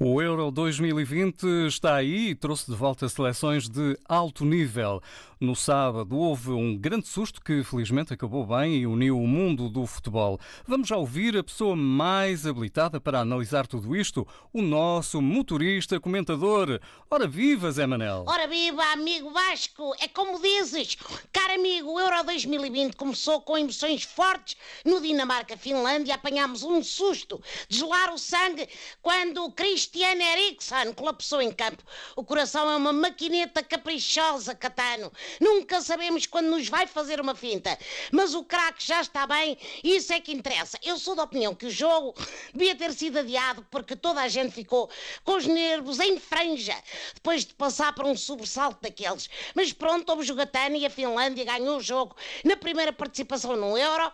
O Euro 2020 está aí e trouxe de volta seleções de alto nível. No sábado houve um grande susto que felizmente acabou bem e uniu o mundo do futebol. Vamos já ouvir a pessoa mais habilitada para analisar tudo isto, o nosso motorista comentador. Ora viva, Zé Manel! Ora viva, amigo Vasco! É como dizes, caro amigo, o Euro 2020 começou com emoções fortes no Dinamarca-Finlândia. Apanhámos um susto de gelar o sangue quando o Christian Eriksen colapsou em campo. O coração é uma maquineta caprichosa, Catano. Nunca sabemos quando nos vai fazer uma finta. Mas o craque já está bem e isso é que interessa. Eu sou da opinião que o jogo devia ter sido adiado porque toda a gente ficou com os nervos em franja depois de passar por um sobressalto daqueles. Mas pronto, houve jogatana e a Finlândia ganhou o jogo na primeira participação no Euro.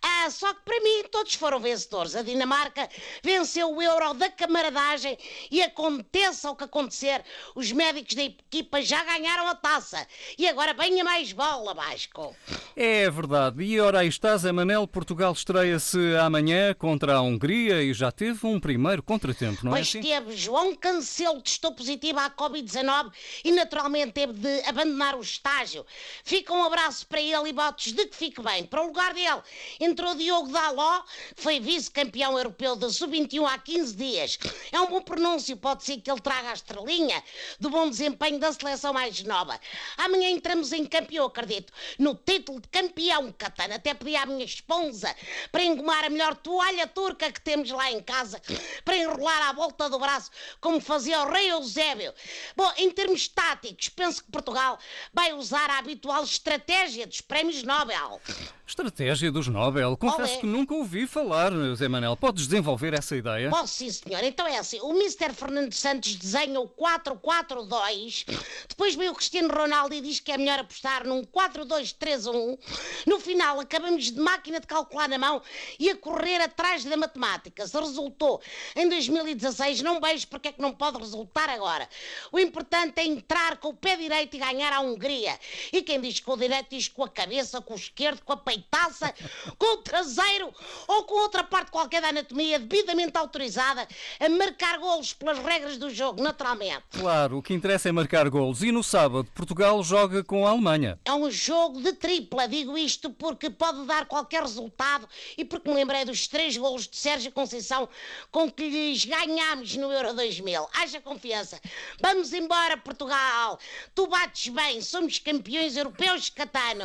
Ah, só que para mim todos foram vencedores. A Dinamarca venceu o Euro da camaradagem e aconteça o que acontecer, os médicos da equipa já ganharam a taça. E agora venha mais bola, Vasco. É verdade. E ora aí está, Zé Manel. Portugal estreia-se amanhã contra a Hungria e já teve um primeiro contratempo, não pois é assim? teve. João Cancelo testou positivo à Covid-19 e naturalmente teve de abandonar o estágio. Fica um abraço para ele e votos de que fique bem. Para o lugar dele entrou Diogo Daló, foi vice-campeão europeu da Sub-21 há 15 dias. É um bom pronúncio, pode ser que ele traga a estrelinha do bom desempenho da seleção mais nova. Amanhã entramos em campo, eu acredito, no título de campeão, Catana. Até pedi à minha esposa para engomar a melhor toalha turca que temos lá em casa, para enrolar à volta do braço, como fazia o rei Eusébio. Bom, em termos táticos, penso que Portugal vai usar a habitual estratégia dos prémios Nobel. Estratégia dos Nobel. Confesso Olé. que nunca ouvi falar, Zé Manel. Podes desenvolver essa ideia? Posso sim, senhor. Então é assim, o Mr. Fernando Santos desenha o 4-4-2, depois vem o Cristiano Ronaldo e diz que é melhor apostar num 4-2-3-1. No final, acabamos de máquina de calcular na mão e a correr atrás da matemática. Se resultou em 2016, não vejo porque é que não pode resultar agora. O importante é entrar com o pé direito e ganhar a Hungria. E quem diz com o direito diz com a cabeça, com o esquerdo, com a peitaça, com o traseiro ou com outra parte qualquer da anatomia devidamente autorizada a marcar golos pelas regras do jogo, naturalmente. Claro, o que interessa é marcar golos. E no sábado, Portugal joga com a Alemanha. É um jogo de tripla, digo isto porque pode dar qualquer resultado e porque me lembrei dos três golos de Sérgio Conceição com que lhes ganhámos no Euro 2000. Haja confiança. Vamos embora, Portugal. Tu bates bem, somos campeões europeus, Catano.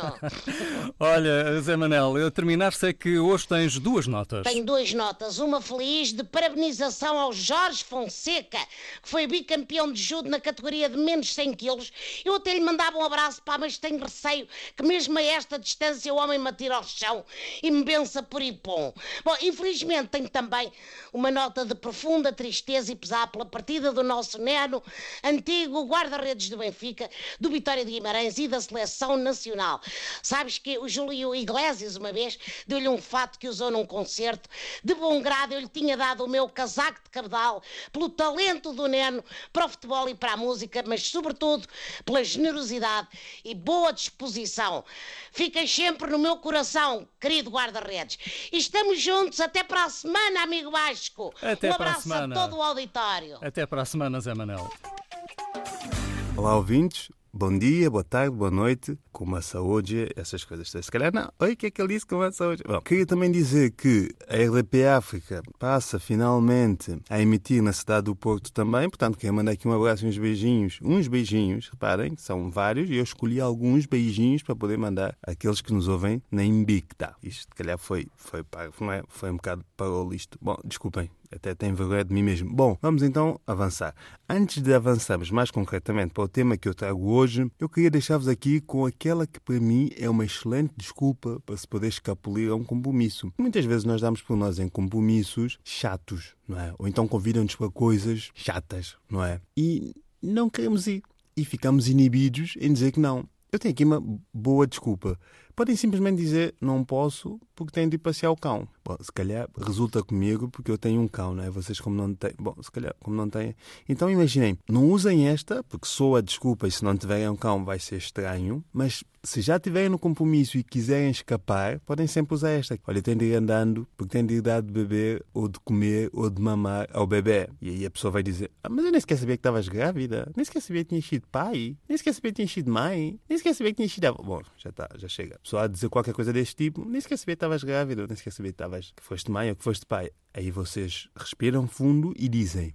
Olha, Zé Manel, a terminar sei que hoje tens duas notas. Tenho duas notas. Uma feliz de parabenização ao Jorge Fonseca, que foi bicampeão de judo na categoria de menos 100 quilos. Eu até lhe mandava um abraço, pá, mas tenho receio que mesmo a esta distância o homem me atire ao chão e me bença por ipom. Bom, infelizmente tenho também uma nota de profunda tristeza e pesar pela partida do nosso Neno, antigo guarda-redes do Benfica, do Vitória de Guimarães e da Seleção Nacional. Sabes que o Júlio Iglesias, uma vez, deu-lhe um fato que usou num concerto. De bom grado, eu lhe tinha dado o meu casaco de cabedal pelo talento do Neno para o futebol e para a música, mas sobretudo pela generosidade e boa disposição. Ficas sempre no meu coração, querido guarda-redes. E estamos juntos até para a semana, amigo Vasco. Até um para a abraço semana. a todo o auditório. Até para a semana, Zé Manel. Olá, ouvintes. Bom dia, boa tarde, boa noite. Com a saúde, essas coisas. Se calhar não. Oi, o que é que ele disse com a saúde? Bom, queria também dizer que a RDP África passa finalmente a emitir na cidade do Porto também. Portanto, quero mandar aqui um abraço e uns beijinhos. Uns beijinhos, reparem, são vários. E eu escolhi alguns beijinhos para poder mandar àqueles que nos ouvem na Invicta. Isto, se calhar, foi, foi, é? foi um bocado para o listo. Bom, desculpem. Até tenho vergonha de mim mesmo. Bom, vamos então avançar. Antes de avançarmos mais concretamente para o tema que eu trago hoje, eu queria deixar-vos aqui com aquela que para mim é uma excelente desculpa para se poder escapulir a um compromisso. Muitas vezes nós damos por nós em compromissos chatos, não é? Ou então convidam-nos para coisas chatas, não é? E não queremos ir. E ficamos inibidos em dizer que não. Eu tenho aqui uma boa desculpa. Podem simplesmente dizer não posso porque tenho de ir passear o cão. Bom, se calhar resulta comigo porque eu tenho um cão, não é? Vocês como não têm. Bom, se calhar como não têm. Então imaginem, não usem esta porque soa desculpa e se não tiverem um cão vai ser estranho, mas se já tiverem no compromisso e quiserem escapar, podem sempre usar esta. Olha, tem de ir andando porque tem de ir dar de beber ou de comer ou de mamar ao bebê. E aí a pessoa vai dizer: ah, Mas eu nem sequer sabia que estavas grávida, nem sequer sabia que tinhas sido pai, nem sequer sabia que tinhas sido mãe, nem sequer sabia que tinhas sido. Bom, já está, já chega. Pessoa a dizer qualquer coisa deste tipo, nem sequer sabia que estavas grávida, nem sequer sabia que, estavas, que foste mãe ou que foste pai. Aí vocês respiram fundo e dizem: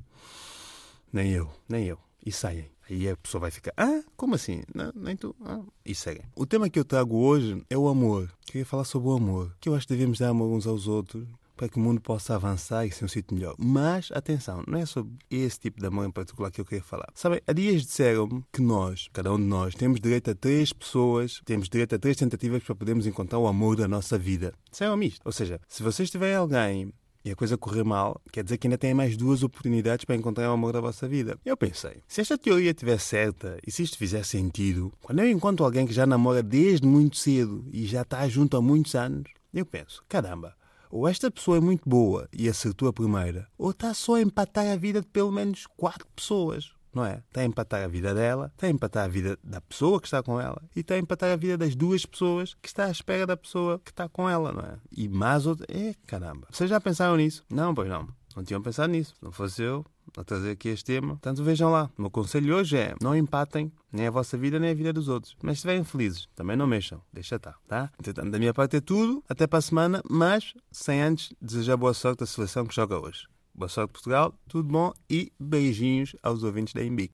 Nem eu, nem eu. E saem. Aí a pessoa vai ficar, ah, como assim? Não, nem tu? Ah. E seguem. O tema que eu trago hoje é o amor. Queria falar sobre o amor. Que eu acho que devemos dar amor uns aos outros para que o mundo possa avançar e ser um sítio melhor. Mas, atenção, não é sobre esse tipo de amor em particular que eu queria falar. Sabem, há dias disseram-me que nós, cada um de nós, temos direito a três pessoas, temos direito a três tentativas para podermos encontrar o amor da nossa vida. Disseram-me isto. Ou seja, se vocês tiverem alguém e a coisa correr mal, quer dizer que ainda têm mais duas oportunidades para encontrar o amor da vossa vida. Eu pensei, se esta teoria estiver certa e se isto fizer sentido, quando eu encontro alguém que já namora desde muito cedo e já está junto há muitos anos, eu penso, caramba, ou esta pessoa é muito boa e acertou a primeira, ou está só a empatar a vida de pelo menos quatro pessoas não é? Está a empatar a vida dela, está a empatar a vida da pessoa que está com ela e está a empatar a vida das duas pessoas que está à espera da pessoa que está com ela, não é? E mais outra. É, caramba. Vocês já pensaram nisso? Não, pois não. Não tinham pensado nisso. Não fosse eu a trazer aqui este tema. Portanto, vejam lá. O meu conselho hoje é não empatem nem a vossa vida nem a vida dos outros. Mas se estiverem felizes, também não mexam. Deixa estar, tá? Entretanto, da minha parte é tudo. Até para a semana, mas sem antes desejar boa sorte à seleção que joga hoje. Boa sorte, Portugal. Tudo bom e beijinhos aos ouvintes da Embic.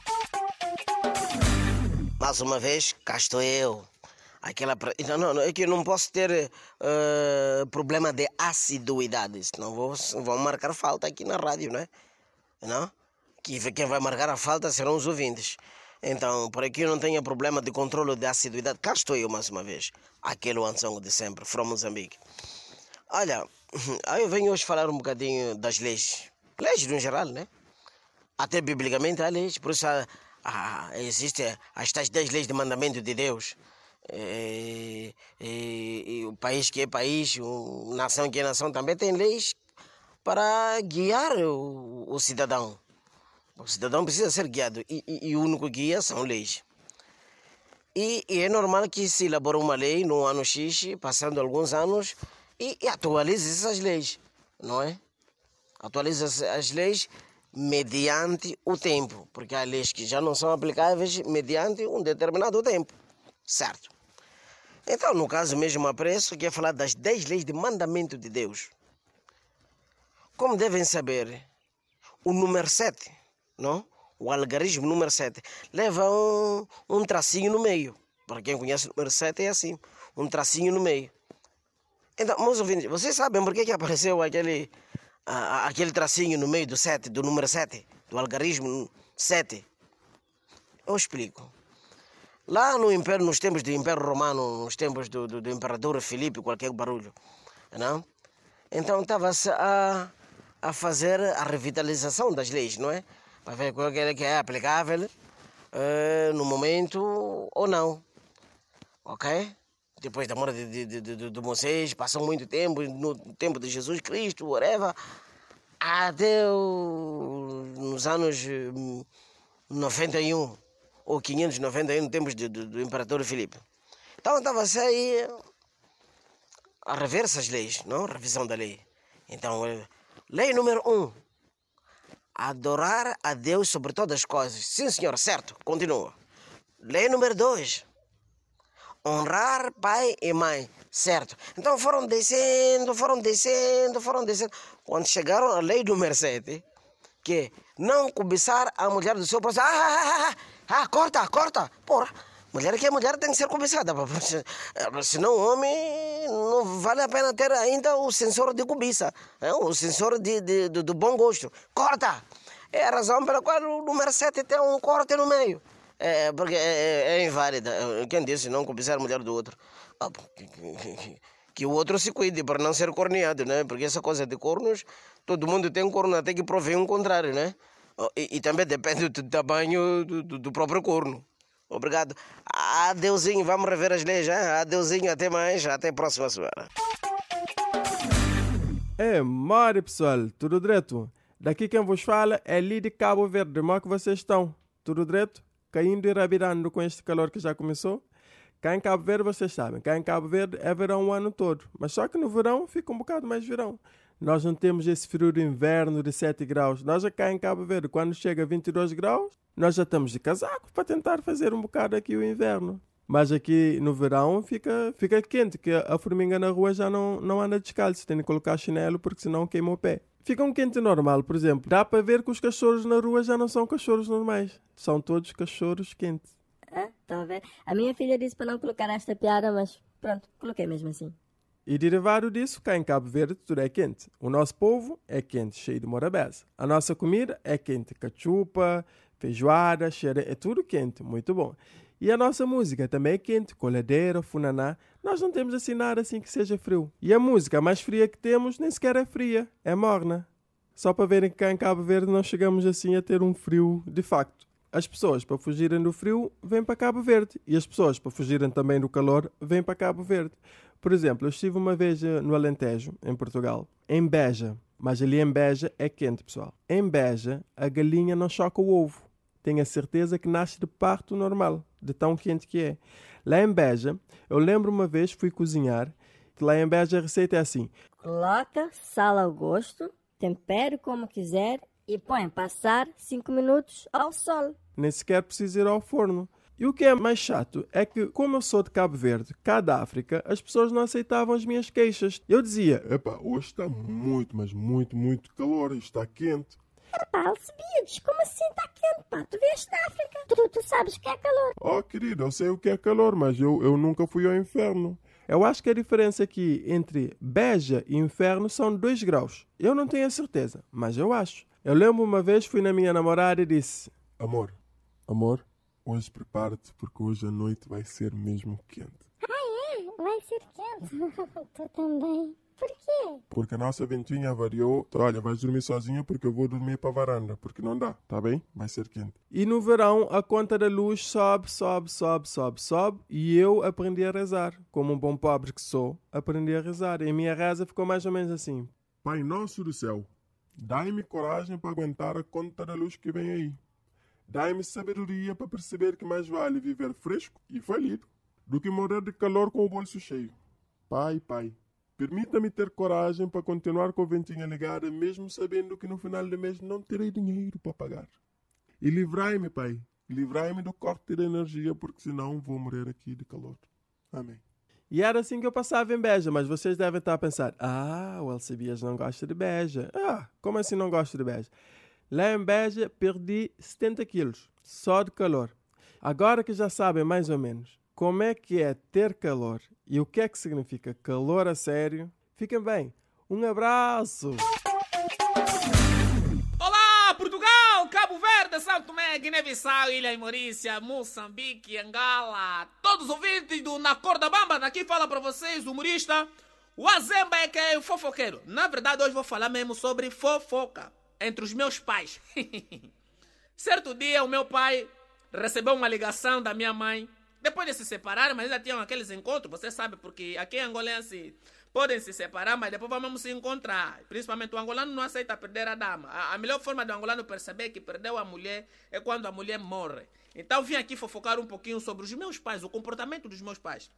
Mais uma vez, cá estou eu. Aquela. Não, não, é que eu não posso ter uh, problema de assiduidade, senão vou, vão marcar falta aqui na rádio, não é? Não? Que quem vai marcar a falta serão os ouvintes. Então, por aqui eu não tenho problema de controle de assiduidade. Cá estou eu mais uma vez. Aquele Ansongo de sempre, from Moçambique. Olha, eu venho hoje falar um bocadinho das leis. Leis no geral, né? Até biblicamente há leis, por isso há, há, existe as tais 10 leis de mandamento de Deus. E, e, e, o país que é país, a nação que é nação, também tem leis para guiar o, o cidadão. O cidadão precisa ser guiado e, e, e, o único guia são leis. E, e, é normal que se elabore uma lei no ano X, passando alguns anos, e, e atualize essas leis, não é? Atualize as leis mediante o tempo, porque há leis que já não são aplicáveis mediante um determinado tempo, certo? Então, no caso mesmo a preço, que é falar das 10 leis de mandamento de Deus. Como devem saber, o número 7, não? o algarismo número 7, leva um, um tracinho no meio. Para quem conhece o número 7 é assim, um tracinho no meio. Então, meus ouvintes, vocês sabem por que, que apareceu aquele, uh, aquele tracinho no meio do 7, do número 7, do algarismo 7? Eu explico. Lá no Império, nos tempos do Império Romano, nos tempos do, do, do Imperador Filipe, qualquer barulho, não? Então estava-se a, a fazer a revitalização das leis, não é? Para ver qual é que é aplicável uh, no momento ou não. Ok? depois da morte de, de, de, de, Moisés, passou muito tempo, no tempo de Jesus Cristo, whatever, até o, nos anos 91 hum, ou 591, no tempo do, do Imperador Filipe. Então estava-se aí a rever essas leis, não? Revisão da lei. Então, eh, lei número 1. Um, adorar a Deus sobre todas as coisas. Sim, senhor, certo. Continua. Lei número 2 honrar pai e mãe, certo? Então foram descendo, foram descendo, foram descendo. Quando chegaram à lei do Mercedes, que não cobiçar a mulher do seu próximo. Ah, ah, ah, ah, corta, corta. Porra, mulher que é mulher tem que ser cobiçada. Senão o homem não vale a pena ter ainda o sensor de cobiça, é? o sensor de, de, de, do bom gosto. Corta! É a razão pela qual o número 7 tem um corte no meio. É, porque é, é, é inválida. Quem disse não cobiçar a mulher do outro? Ah, que, o outro se cuide para não ser corneado, né? Porque essa coisa de cornos, todo mundo tem corno até que provém o contrário, né? E, e também depende do tamanho do, do, do próprio corno. Obrigado. Adeusinho, vamos rever as leis, hein? Adeusinho, até mais, até a próxima semana. É, mare pessoal, tudo direito? Daqui quem vos fala é Li de Cabo Verde, como é que vocês estão? Tudo direito? Caindo e rabirando com este calor que já começou? Cá em Cabo Verde, vocês sabem, cá em Cabo Verde é verão o ano todo, mas só que no verão fica um bocado mais verão. Nós não temos esse frio de inverno de 7 graus. Nós cá em Cabo Verde, quando chega a 22 graus, nós já estamos de casaco para tentar fazer um bocado aqui o inverno. Mas aqui no verão fica, fica quente, que a formiga na rua já não, não anda descalço, tem que colocar chinelo porque senão queima o pé. Fica um quente normal, por exemplo. Dá para ver que os cachorros na rua já não são cachorros normais, são todos cachorros quentes. Ah, a ver? A minha filha disse para não colocar esta piada, mas pronto, coloquei mesmo assim. E derivado disso, cá em Cabo Verde tudo é quente. O nosso povo é quente, cheio de morabeza. A nossa comida é quente, cachupa, feijoada, xere, é tudo quente, muito bom. E a nossa música também é quente, coladeira, funaná. Nós não temos assim nada assim que seja frio. E a música mais fria que temos nem sequer é fria, é morna. Só para verem que cá em Cabo Verde nós chegamos assim a ter um frio de facto. As pessoas para fugirem do frio vêm para Cabo Verde e as pessoas para fugirem também do calor vêm para Cabo Verde. Por exemplo, eu estive uma vez eh, no Alentejo, em Portugal, em Beja, mas ali em Beja é quente, pessoal. Em Beja, a galinha não choca o ovo. Tenho a certeza que nasce de parto normal de tão quente que é. Lá em Beja, eu lembro uma vez fui cozinhar, que lá em Beja a receita é assim: coloca sal ao gosto, tempere como quiser e põe passar 5 minutos ao sol. Nem sequer precisa ir ao forno. E o que é mais chato é que, como eu sou de Cabo Verde, cá da África, as pessoas não aceitavam as minhas queixas. Eu dizia: Epá, hoje está muito, mas muito, muito calor, está quente. Pá, Alcebiades, como assim está quente, pá? Tu vieste da África, tu, tu sabes o que é calor. Oh, querido, eu sei o que é calor, mas eu, eu nunca fui ao inferno. Eu acho que a diferença aqui entre Beja e Inferno são 2 graus. Eu não tenho a certeza, mas eu acho. Eu lembro uma vez fui na minha namorada e disse: Amor, amor, hoje prepara-te porque hoje a noite vai ser mesmo quente. Ah, é? Vai ser quente. tu também. Por quê? Porque a nossa ventinha variou. Olha, vais dormir sozinha porque eu vou dormir para a varanda. Porque não dá, tá bem? Vai ser quente. E no verão a conta da luz sobe, sobe, sobe, sobe, sobe. E eu aprendi a rezar. Como um bom pobre que sou, aprendi a rezar. E a minha reza ficou mais ou menos assim: Pai nosso do céu, dai-me coragem para aguentar a conta da luz que vem aí. Dai-me sabedoria para perceber que mais vale viver fresco e falido do que morrer de calor com o bolso cheio. Pai, pai, Permita-me ter coragem para continuar com a ventinha ligada, mesmo sabendo que no final do mês não terei dinheiro para pagar. E livrai-me, Pai, livrai-me do corte de energia, porque senão vou morrer aqui de calor. Amém. E era assim que eu passava em Beja, mas vocês devem estar a pensar: ah, o Alcebias não gosta de Beja. Ah, como assim não gosta de Beja? Lá em Beja perdi 70 quilos, só de calor. Agora que já sabem mais ou menos como é que é ter calor e o que é que significa calor a sério, fiquem bem. Um abraço! Olá, Portugal, Cabo Verde, São Tomé, Guiné-Bissau, Ilha e Maurícia, Moçambique, Angola, todos os ouvintes do Na Corda Bamba, daqui fala para vocês o humorista, o Azemba é que é o fofoqueiro. Na verdade, hoje vou falar mesmo sobre fofoca entre os meus pais. certo dia, o meu pai recebeu uma ligação da minha mãe depois de se separar, mas ainda tinham aqueles encontros, você sabe, porque aqui em Angola é assim. Podem se separar, mas depois vamos se encontrar. Principalmente o angolano não aceita perder a dama. A, a melhor forma do angolano perceber que perdeu a mulher é quando a mulher morre. Então vim aqui fofocar um pouquinho sobre os meus pais, o comportamento dos meus pais.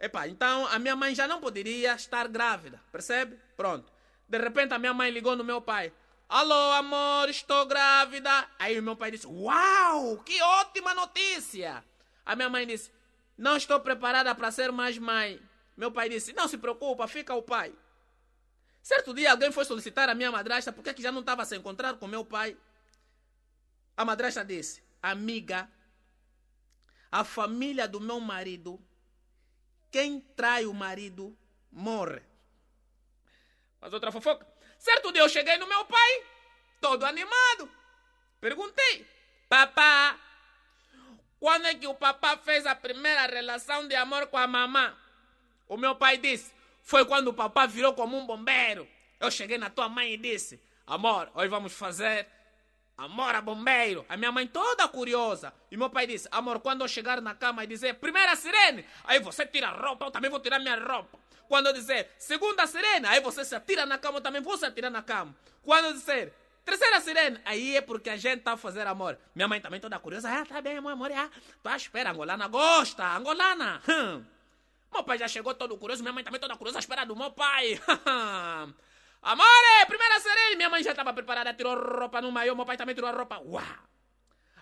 Epá, então a minha mãe já não poderia estar grávida, percebe? Pronto. De repente a minha mãe ligou no meu pai. Alô, amor, estou grávida. Aí o meu pai disse: Uau, que ótima notícia! A minha mãe disse: Não estou preparada para ser mais mãe. Meu pai disse: Não se preocupa, fica o pai. Certo dia alguém foi solicitar a minha madrasta porque que já não estava a se encontrar com meu pai. A madrasta disse: Amiga, a família do meu marido, quem trai o marido morre. Mas outra fofoca. Certo dia eu cheguei no meu pai, todo animado. Perguntei: Papá, quando é que o papá fez a primeira relação de amor com a mamã? O meu pai disse: Foi quando o papá virou como um bombeiro. Eu cheguei na tua mãe e disse: Amor, hoje vamos fazer Amor, a bombeiro. A minha mãe toda curiosa. E meu pai disse, amor, quando eu chegar na cama e dizer primeira sirene, aí você tira a roupa, eu também vou tirar minha roupa. Quando eu dizer segunda sirene, aí você se atira na cama, eu também vou se atirar na cama. Quando eu dizer terceira sirene, aí é porque a gente tá fazer amor. Minha mãe também toda curiosa, ah, tá bem, amor, amor, ah, tô à espera, angolana gosta, angolana. Hum. Meu pai já chegou todo curioso, minha mãe também toda curiosa, à espera do meu pai. Amore, primeira sirene, minha mãe já estava preparada, tirou roupa no maiô, meu pai também tirou a roupa. Uau!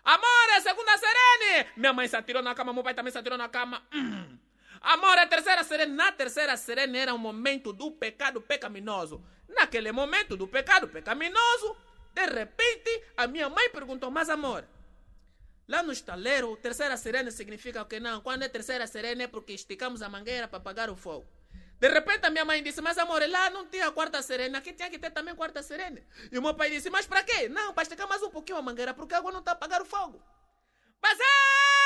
Amore, segunda serene! Minha mãe se atirou na cama, meu pai também se atirou na cama. Hum. Amor, a terceira serene. Na terceira serene era um momento do pecado pecaminoso. Naquele momento do pecado pecaminoso, de repente, a minha mãe perguntou, mas amor, lá no estaleiro, terceira serene significa o que não? Quando é terceira serene é porque esticamos a mangueira para apagar o fogo. De repente a minha mãe disse, mas amor, lá não tinha quarta serene, aqui tinha que ter também quarta serene. E o meu pai disse, mas para quê? Não, para esticar mais um pouquinho a mangueira, porque a água não está a apagar o fogo. Mas ei!